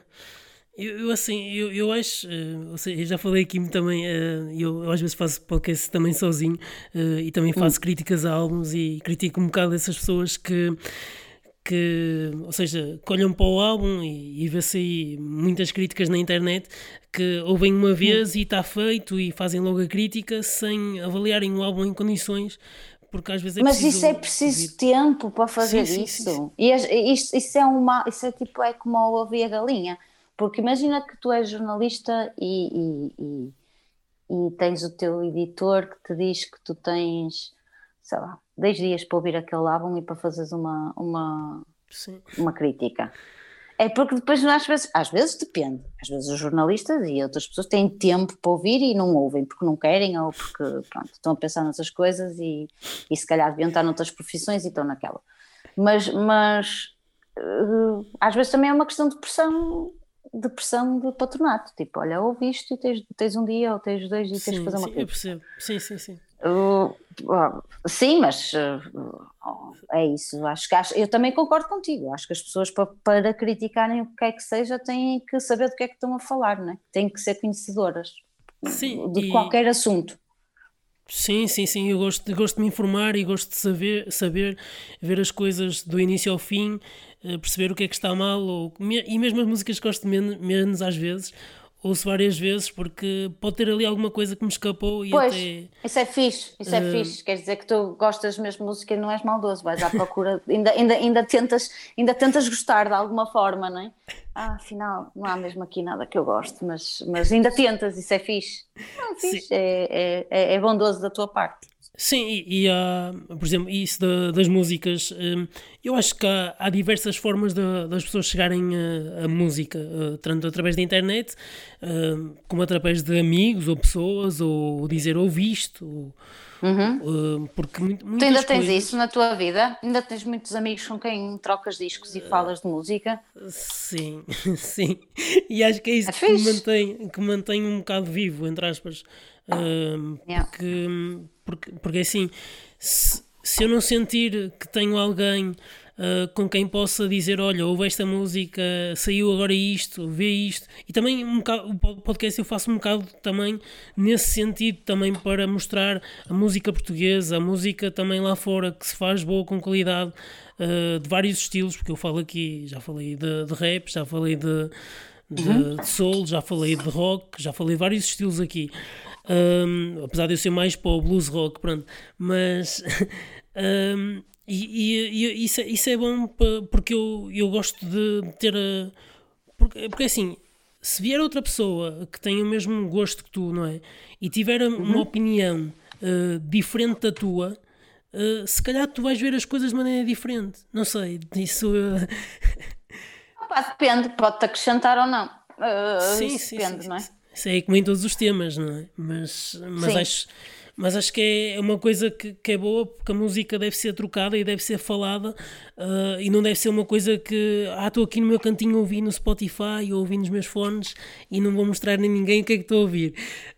eu, eu, assim, eu, eu acho, uh, seja, eu já falei aqui também, uh, eu, eu, às vezes faço podcast também sozinho uh, e também faço hum. críticas a álbuns e critico um bocado essas pessoas que, que ou seja, colham para o álbum e, e vê-se aí muitas críticas na internet que ouvem uma vez hum. e está feito e fazem logo a crítica sem avaliarem o álbum em condições porque às vezes é Mas isso é preciso ouvir. tempo para fazer sim, isso. Sim, sim, e isso, isso é uma, isso é tipo, é como ouvir a galinha porque imagina que tu és jornalista e, e, e, e, tens o teu editor que te diz que tu tens, sei lá, 10 dias para ouvir aquele álbum e para fazeres uma, uma, uma crítica. É porque depois, às vezes, às vezes depende. Às vezes os jornalistas e outras pessoas têm tempo para ouvir e não ouvem porque não querem ou porque pronto, estão a pensar nessas coisas e, e se calhar deviam estar noutras profissões e estão naquela. Mas, mas uh, às vezes também é uma questão de pressão de pressão de patronato, tipo, olha, ouviste e tens, tens um dia ou tens dois e tens de fazer uma coisa. Eu percebo, sim, sim, sim. Uh, uh, sim, mas uh, é isso. Acho que acho, eu também concordo contigo. Acho que as pessoas para, para criticarem o que é que seja têm que saber do que é que estão a falar, né? têm que ser conhecedoras. Sim, de e... qualquer assunto. Sim, sim, sim. Eu gosto, gosto de me informar e gosto de saber, saber ver as coisas do início ao fim, eh, perceber o que é que está mal, ou, e mesmo as músicas que gosto menos, menos às vezes, ouço várias vezes porque pode ter ali alguma coisa que me escapou e pois, até... isso é fixe, isso é uh... fixe, quer dizer que tu gostas mesmo de música e não és maldoso, vais à procura, ainda, ainda, ainda, tentas, ainda tentas gostar de alguma forma, não é? Ah, afinal, não há mesmo aqui nada que eu goste, mas, mas ainda tentas, isso é fixe. Não, é fixe, é, é, é bondoso da tua parte. Sim, e, e há, por exemplo, isso da, das músicas, hum, eu acho que há, há diversas formas de, das pessoas chegarem a, a música, uh, tanto através da internet, uh, como através de amigos ou pessoas, ou dizer ouviste, ou, uhum. uh, porque muito, Tu ainda tens coisas... isso na tua vida? Ainda tens muitos amigos com quem trocas discos e falas de música? Sim, sim, e acho que é isso é que, me mantém, que mantém um bocado vivo, entre aspas, yeah. porque porque, porque assim, se, se eu não sentir que tenho alguém uh, com quem possa dizer: Olha, ouve esta música, saiu agora isto, vê isto, e também um bocado, o podcast eu faço um bocado também nesse sentido, também para mostrar a música portuguesa, a música também lá fora que se faz boa, com qualidade, uh, de vários estilos, porque eu falo aqui, já falei de, de rap, já falei de. De, uhum. de soul, já falei de rock, já falei de vários estilos aqui. Um, apesar de eu ser mais para o blues rock, pronto. Mas. Um, e, e, e isso, é, isso, é bom porque eu, eu gosto de ter a. Porque, porque assim, se vier outra pessoa que tenha o mesmo gosto que tu, não é? E tiver uhum. uma opinião uh, diferente da tua, uh, se calhar tu vais ver as coisas de maneira diferente. Não sei, isso. Uh... Opa, depende, pode-te acrescentar ou não. sim, sim, depende, sim, não é? Isso é como em todos os temas, não é? Mas, mas, acho, mas acho que é uma coisa que, que é boa porque a música deve ser trocada e deve ser falada uh, e não deve ser uma coisa que ah, estou aqui no meu cantinho a ouvir no Spotify ou ouvir nos meus fones e não vou mostrar a ninguém o que é que estou a ouvir.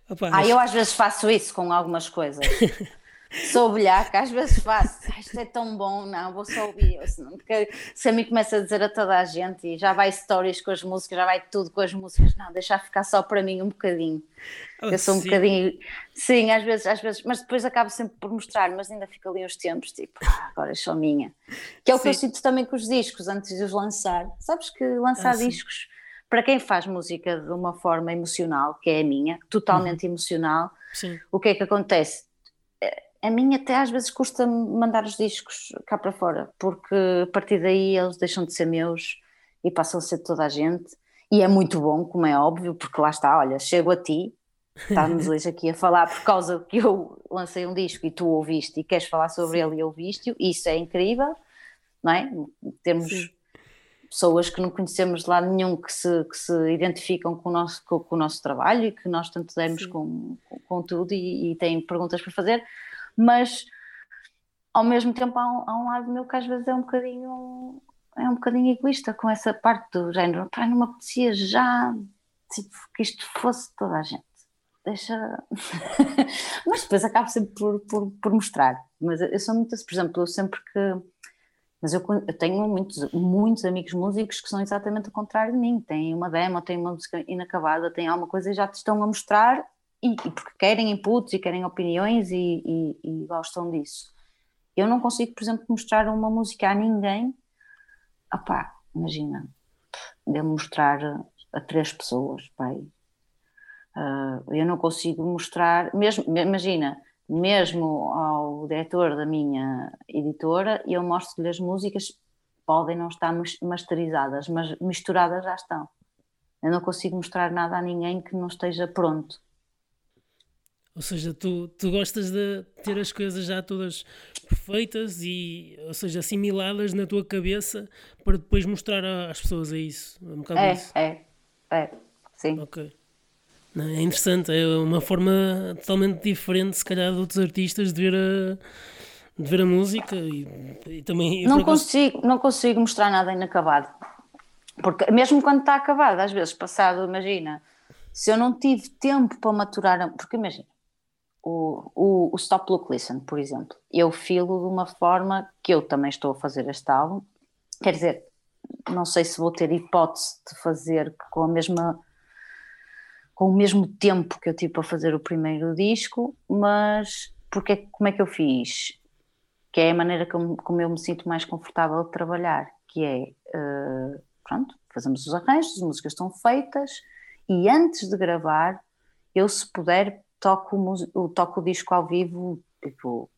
Opa, ah, eu às vezes faço isso com algumas coisas. sou bilhaca, às vezes faço, ah, isto é tão bom, não, vou só ouvir, porque se a mim começa a dizer a toda a gente e já vai stories com as músicas, já vai tudo com as músicas, não, deixar ficar só para mim um bocadinho. Oh, eu sou um sim. bocadinho, sim, às vezes, às vezes, mas depois acabo sempre por mostrar, mas ainda fica ali uns tempos, tipo, ah, agora é só minha. Que é o sim. que eu sinto também com os discos, antes de os lançar. Sabes que lançar ah, discos, para quem faz música de uma forma emocional, que é a minha, totalmente uhum. emocional, sim. o que é que acontece? A mim até às vezes custa mandar os discos cá para fora, porque a partir daí eles deixam de ser meus e passam a ser de toda a gente. E é muito bom, como é óbvio, porque lá está, olha, chego a ti, estávamos hoje aqui a falar por causa que eu lancei um disco e tu ouviste e queres falar sobre Sim. ele e ouviste-o, isso é incrível, não é? Temos Sim. pessoas que não conhecemos de lado nenhum que se, que se identificam com o, nosso, com, com o nosso trabalho e que nós tanto demos com, com, com, tudo e, e têm perguntas para fazer mas ao mesmo tempo há um, há um, lado meu que às vezes é um bocadinho é um bocadinho egoísta com essa parte do género, pá, não me apetecia já tipo, que isto fosse toda a gente. Deixa mas depois acabo sempre por, por, por, mostrar. Mas eu sou muito, por exemplo, eu sempre que mas eu, eu, tenho muitos, muitos amigos músicos que são exatamente o contrário de mim, têm uma demo, têm uma música inacabada, têm alguma coisa e já te estão a mostrar e, e porque querem inputs e querem opiniões e, e, e, gostam disso. Eu não consigo, por exemplo, mostrar uma música a ninguém. Opá, imagina, de mostrar a três pessoas, pai. Uh, eu não consigo mostrar, mesmo, imagina, mesmo ao diretor da minha editora, eu mostro-lhe as músicas, podem não estar masterizadas, mas misturadas já estão. Eu não consigo mostrar nada a ninguém que não esteja pronto. Ou seja, tu, tu gostas de ter as coisas já todas perfeitas e, ou seja, assimiladas na tua cabeça para depois mostrar às pessoas, é isso? É, um é, isso. é, é, sim. Ok. Não, é interessante, é uma forma totalmente diferente, se calhar, de outros artistas de ver a, de ver a música e, e também... Não consigo, não consigo mostrar nada inacabado. Porque mesmo quando está acabado, às vezes, passado, imagina, se eu não tive tempo para maturar, porque imagina, o, o, o, Stop Look Listen, por exemplo, eu filo de uma forma que eu também estou a fazer este álbum, quer dizer, não sei se vou ter hipótese de fazer com a mesma com o mesmo tempo que eu tive para fazer o primeiro disco, mas porque, como é que eu fiz? Que é a maneira como, como eu me sinto mais confortável de trabalhar, que é, uh, pronto, fazemos os arranjos, as músicas estão feitas e antes de gravar, eu se puder toco o, toco o disco ao vivo, tipo,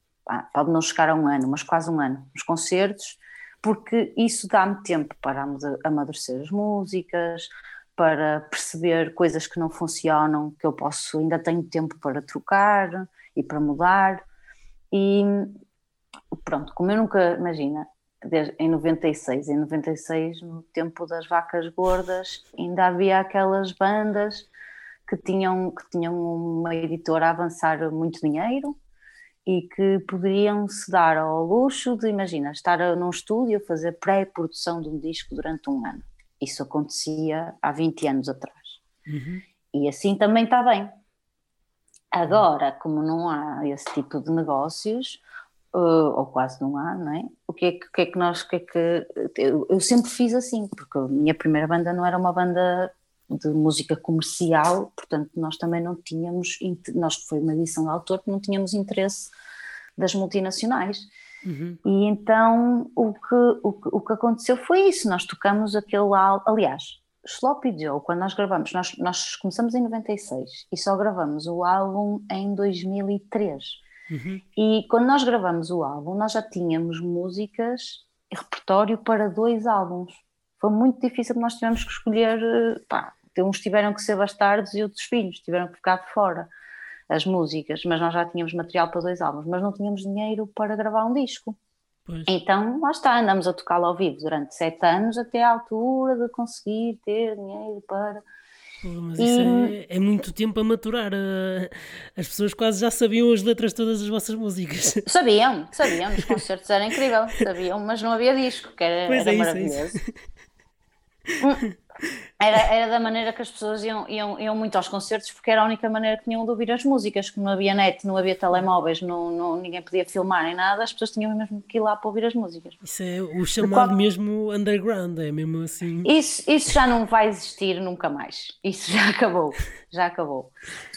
pode não chegar a um ano, mas quase um ano, nos concertos, porque isso dá-me tempo para amadurecer as músicas, para perceber coisas que não funcionam, que eu posso, ainda tenho tempo para trocar e para mudar. E pronto, como eu nunca, imagina, desde, em 96, em 96, no tempo das vacas gordas, ainda havia aquelas bandas que tinham, que tinham uma editora a avançar muito dinheiro e que poderiam se dar ao luxo de, imagina, estar num estúdio a fazer pré-produção de um disco durante um ano. Isso acontecia há 20 anos atrás. Uhum. E assim também está bem. Agora, como não há esse tipo de negócios, uh, ou quase não há, não é? O que é que, que, é que nós, que é que eu, eu, sempre fiz assim, porque a minha primeira banda não era uma banda de música comercial, portanto nós também não tínhamos, nós foi uma edição de autor, não tínhamos interesse das multinacionais. Uhum. E então o que, o, que, o que aconteceu foi isso, nós tocamos aquele álbum, aliás, Sloppy Joe, quando nós gravamos, nós, nós começamos em 96 e só gravamos o álbum em 2003. Uhum. E quando nós gravamos o álbum, nós já tínhamos músicas, repertório para dois álbuns. Foi muito difícil, nós tivemos que escolher, eh, pá, uns tiveram que ser bastardos e outros filhos, tiveram que ficar de fora as músicas, mas nós já tínhamos material para dois álbuns, mas não tínhamos dinheiro para gravar um disco. Pois. Então, lá está, andamos a tocá-lo ao vivo durante sete anos até à altura de conseguir ter dinheiro para. Mas isso é, é, muito tempo a maturar. As pessoas quase já sabiam as letras de todas as vossas músicas. Sabiam, sabiam, os concertos era incrível, sabiam, mas não havia disco, que era, era é maravilhoso. Isso, é isso. Era, era da maneira que as pessoas iam, iam, iam muito aos concertos, porque era a única maneira que tinham de ouvir as músicas, como não havia net, não havia telemóveis, não, não, ninguém podia filmar nem nada, as pessoas tinham mesmo que ir lá para ouvir as músicas. Isso é o chamado qual... mesmo underground, é mesmo assim. Isso, isso já não vai existir nunca mais. Isso já acabou, já acabou.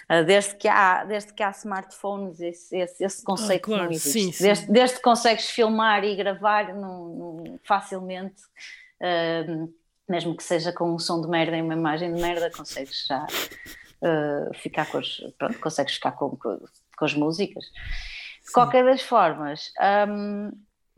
Ah, desde que há, desde que há smartphones, esse, esse, esse conceito ah, claro, não existe. Sim, sim. Desde, desde que consegues filmar e gravar facilmente. Uh, mesmo que seja com um som de merda e uma imagem de merda, consegues já uh, ficar com as, pronto, consegues ficar com, com, com as músicas. De qualquer das formas, um,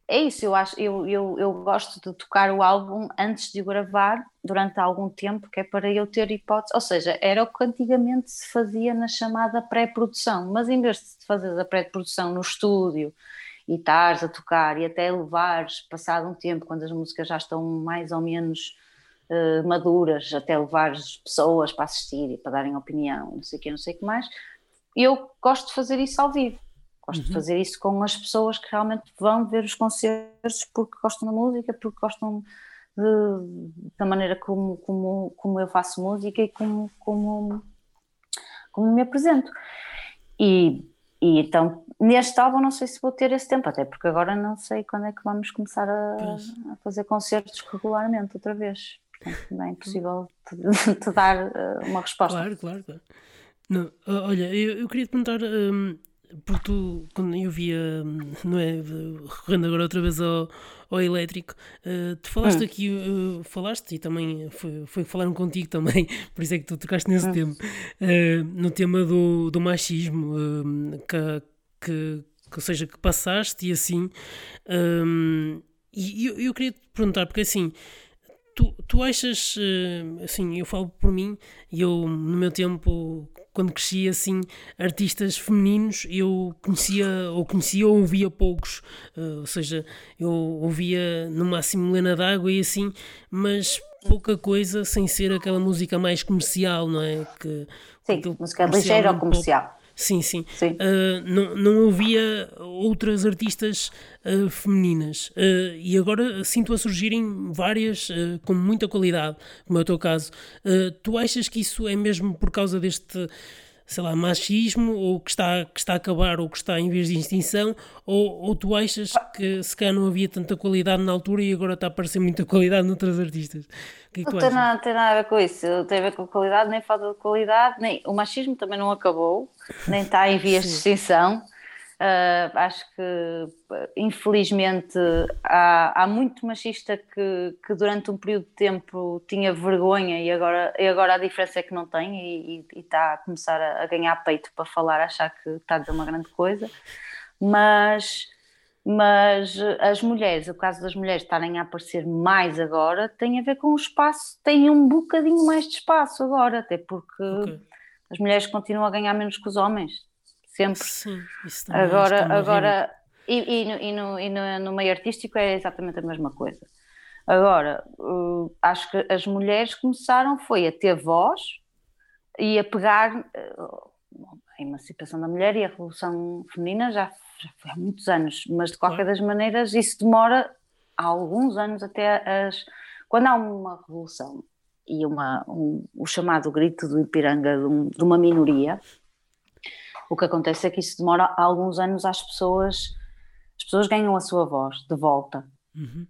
é isso, eu acho, eu, eu, eu gosto de tocar o álbum antes de o gravar durante algum tempo, que é para eu ter hipótese, ou seja, era o que antigamente se fazia na chamada pré-produção, mas em vez de fazer a pré-produção no estúdio e estares a tocar e até levares, passado um tempo, quando as músicas já estão mais ou menos uh, maduras, até levar as pessoas para assistir e para darem opinião, não sei o que, não sei o que mais. Eu gosto de fazer isso ao vivo. Gosto uhum. de fazer isso com as pessoas que realmente vão ver os concertos porque gostam da música, porque gostam de, da maneira como, como, como eu faço música e como, como, como me apresento. E, e então, neste álbum, não sei se vou ter esse tempo, até porque agora não sei quando é que vamos começar a, a fazer concertos regularmente outra vez. Portanto, não é impossível te, te dar uh, uma resposta. Claro, claro, claro. Não, olha, eu, eu queria te perguntar, um, porque tu, quando eu via, hum, não é, recorrendo agora outra vez ao, ao elétrico, uh, tu falaste hum. aqui, uh, falaste e também foi, foi falaram contigo também, por isso é que tu tocaste nesse hum. tema, uh, no tema do, do machismo, hum, que, que, que, ou seja, que passaste e assim, um, e eu, eu queria te perguntar, porque assim, Tu, tu achas, eh, assim, eu falo por mim, e eu no meu tempo, quando crescia assim, artistas femininos, eu conhecia, ou conhecia ou ouvia poucos, uh, ou seja, eu ouvia no máximo Lena D'Água e assim, mas pouca coisa sem ser aquela música mais comercial, não é? Que, Sim, música ligeira ou comercial. Sim, sim. sim. Uh, não, não havia outras artistas uh, femininas. Uh, e agora sinto a surgirem várias com muita qualidade, como é o teu caso. tu achas que isso é mesmo por causa deste sei lá, machismo, ou que está, que está a acabar, ou que está em vez de extinção, ou, ou tu achas que se calhar não havia tanta qualidade na altura e agora está a aparecer muita qualidade noutras artistas? Que é que não tem nada, tem nada a ver com isso, tem a ver com qualidade, nem falta de qualidade, nem o machismo também não acabou, nem está em vias de extinção. Uh, acho que, infelizmente, há, há muito machista que, que, durante um período de tempo tinha vergonha e agora, e agora a diferença é que não tem e, está a começar a, a, ganhar peito para falar, achar que está a dizer uma grande coisa. Mas, mas as mulheres, o caso das mulheres estarem a aparecer mais agora, tem a ver com o espaço, tem um bocadinho mais de espaço agora, até porque okay. as mulheres continuam a ganhar menos que os homens sempre. Sim, isso agora, agora e, e, no, e, no, e no, no, meio artístico é exatamente a mesma coisa. Agora, uh, acho que as mulheres começaram foi a ter voz e a pegar uh, a emancipação da mulher e a revolução feminina já, já foi há muitos anos, mas de qualquer das maneiras isso demora alguns anos até as quando há uma revolução e uma, um, o chamado grito do Ipiranga de, um, de uma minoria, o que acontece é que isso demora alguns anos às pessoas, as pessoas ganham a sua voz de volta. Uhum.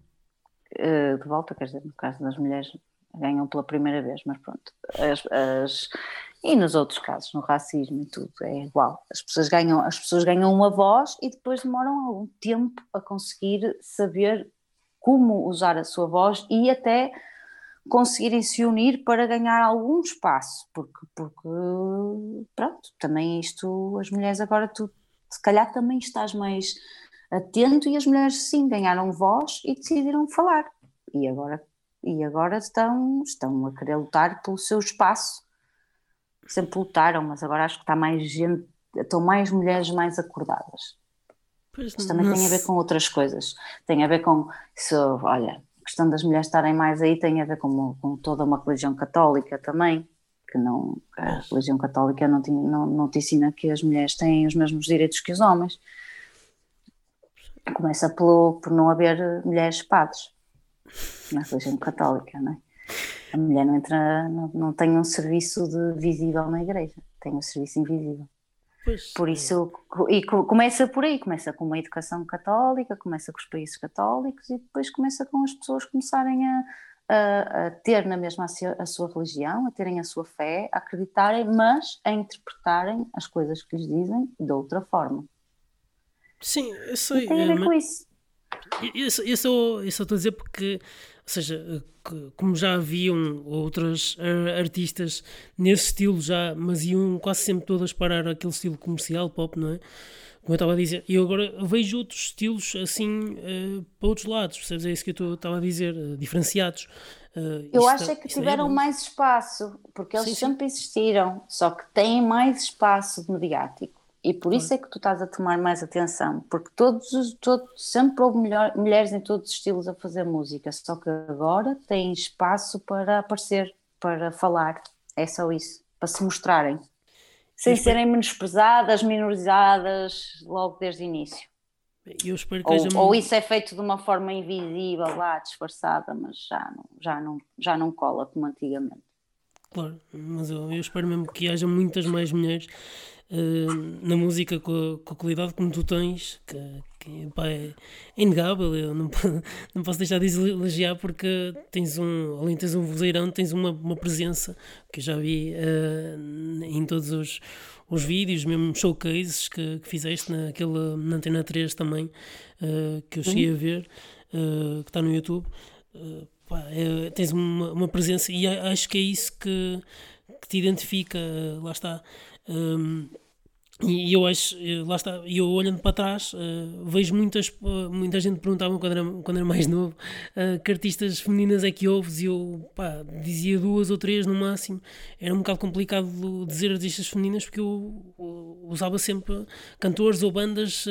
Uh, de volta, quer dizer, no caso das mulheres ganham pela primeira vez, mas pronto. As, as, e nos outros casos, no racismo e tudo, é igual. As pessoas, ganham, as pessoas ganham uma voz e depois demoram algum tempo a conseguir saber como usar a sua voz e até conseguirem se unir para ganhar algum espaço, porque, porque pronto, também isto, as mulheres agora tu se calhar também estás mais atento e as mulheres sim ganharam voz e decidiram falar. E agora, e agora estão, estão a querer lutar pelo seu espaço, sempre lutaram, mas agora acho que está mais gente, estão mais mulheres mais acordadas. Pois Isto também tem a ver com outras coisas, tem a ver com, se, olha, questão das mulheres estarem mais aí tem a ver com, com toda uma religião católica também, que não, a religião católica não te, não, não te ensina que as mulheres têm os mesmos direitos que os homens. Começa pelo, por não haver mulheres padres na religião católica, não é? A mulher não entra, não, não tem um serviço de visível na igreja, tem um serviço invisível. Pois, por isso, e começa por aí, começa com uma educação católica, começa com os países católicos e depois começa com as pessoas começarem a, a, a ter na mesma a, sua, religião, a terem a sua fé, a acreditarem, mas a interpretarem as coisas que lhes dizem de outra forma. Sim, eu sei. E tem a ver é, com isso. Isso, isso, eu, isso eu estou a dizer porque seja, como já haviam outras eh, artistas nesse estilo já, mas iam quase sempre todas parar aquele estilo comercial pop, não é? Como eu estava a dizer, e agora vejo outros estilos assim uh, para outros lados, percebes? É isso que eu estava a dizer, uh, diferenciados. Uh, eu acho é que tiveram é mais espaço, porque eles sim, sempre sim. existiram, só que têm mais espaço mediático. E por isso é que tu estás a tomar mais atenção, porque todos, todos sempre houve mulheres em todos os estilos a fazer música, só que agora têm espaço para aparecer, para falar. É só isso, para se mostrarem, sem serem menosprezadas, minorizadas logo desde o início. Eu espero que ou, ou isso é feito de uma forma invisível, lá, disfarçada, mas já não, já não, já não cola como antigamente. Claro, mas eu, eu espero mesmo que haja muitas mais mulheres uh, na música com a, com a, qualidade como tu tens, que, que pá, é inegável. Eu não, não posso deixar de elogiar porque tens um, além de tens um vozeirão, tens uma, uma presença que eu já vi uh, em todos os, os vídeos, mesmo showcases que, que fizeste naquele, na Antena 3 também, uh, que eu cheguei a ver, que está no YouTube. Pá, é, tens uma, uma presença e acho que é isso que, que te identifica, lá está. Um, e eu acho, lá está, eu olhando para trás, uh, vejo muitas, uh, muita gente perguntava quando era, quando era mais novo uh, que artistas femininas é que ouves e eu pá, dizia duas ou três no máximo. Era um bocado complicado dizer artistas femininas porque eu, eu usava sempre cantores ou bandas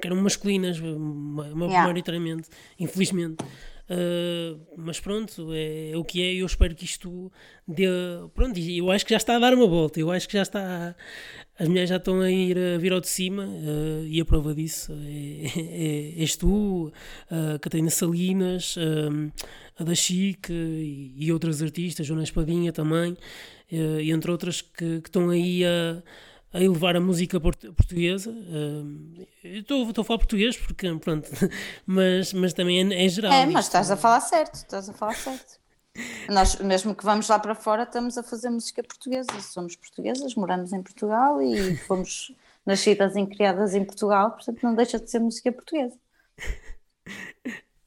que eram masculinas, maioritariamente, infelizmente. Uh, mas pronto, é, é, o que é. Eu espero que isto dê. Pronto, eu acho que já está a dar uma volta. Eu acho que já está. As mulheres já estão a ir a vir ao de cima uh, e a prova disso é, é, és tu, a Catarina Salinas, uh, a da Chique e, e outras artistas, Joana Espadinha também, uh, entre outras que, que estão aí a a elevar a música portuguesa. Uh, estou, estou a falar português porque, pronto, mas, mas também é, é geral. É, mas estás a falar certo, estás a falar certo. Nós, mesmo que vamos lá para fora, estamos a fazer música portuguesa. Somos portuguesas, moramos em Portugal e fomos nascidas e criadas em Portugal, portanto não deixa de ser música portuguesa.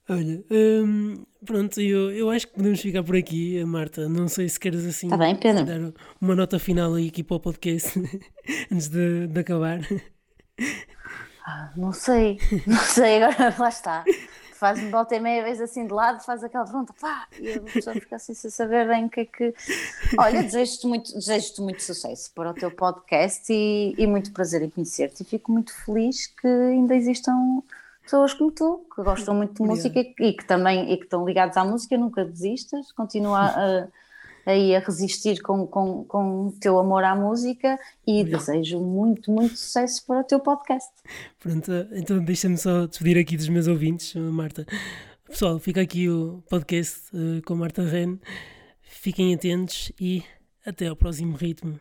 Olha, hum, pronto, eu, eu acho que podemos ficar por aqui, Marta. Não sei se queres assim tá bem, Pedro. dar uma nota final aí aqui para o podcast antes de, de acabar. Ah, não sei, não sei, agora lá está. Faz-me volta e meia vez assim de lado, faz aquela pergunta, pá, e a pessoa fica assim sem saber bem o que é que. Olha, desejo-te muito, desejo muito sucesso para o teu podcast e, e muito prazer em conhecer-te. E fico muito feliz que ainda existam pessoas como tu, que gostam muito de música e que também e que estão ligados à música, nunca desistas, continua a, aí a resistir com, com, com o teu amor à música e desejo muito, muito sucesso para o teu podcast. Pronto, então deixa-me só despedir aqui dos meus ouvintes, Marta. Pessoal, fica aqui o podcast uh, com Marta Ren. Fiquem atentos e até ao próximo ritmo.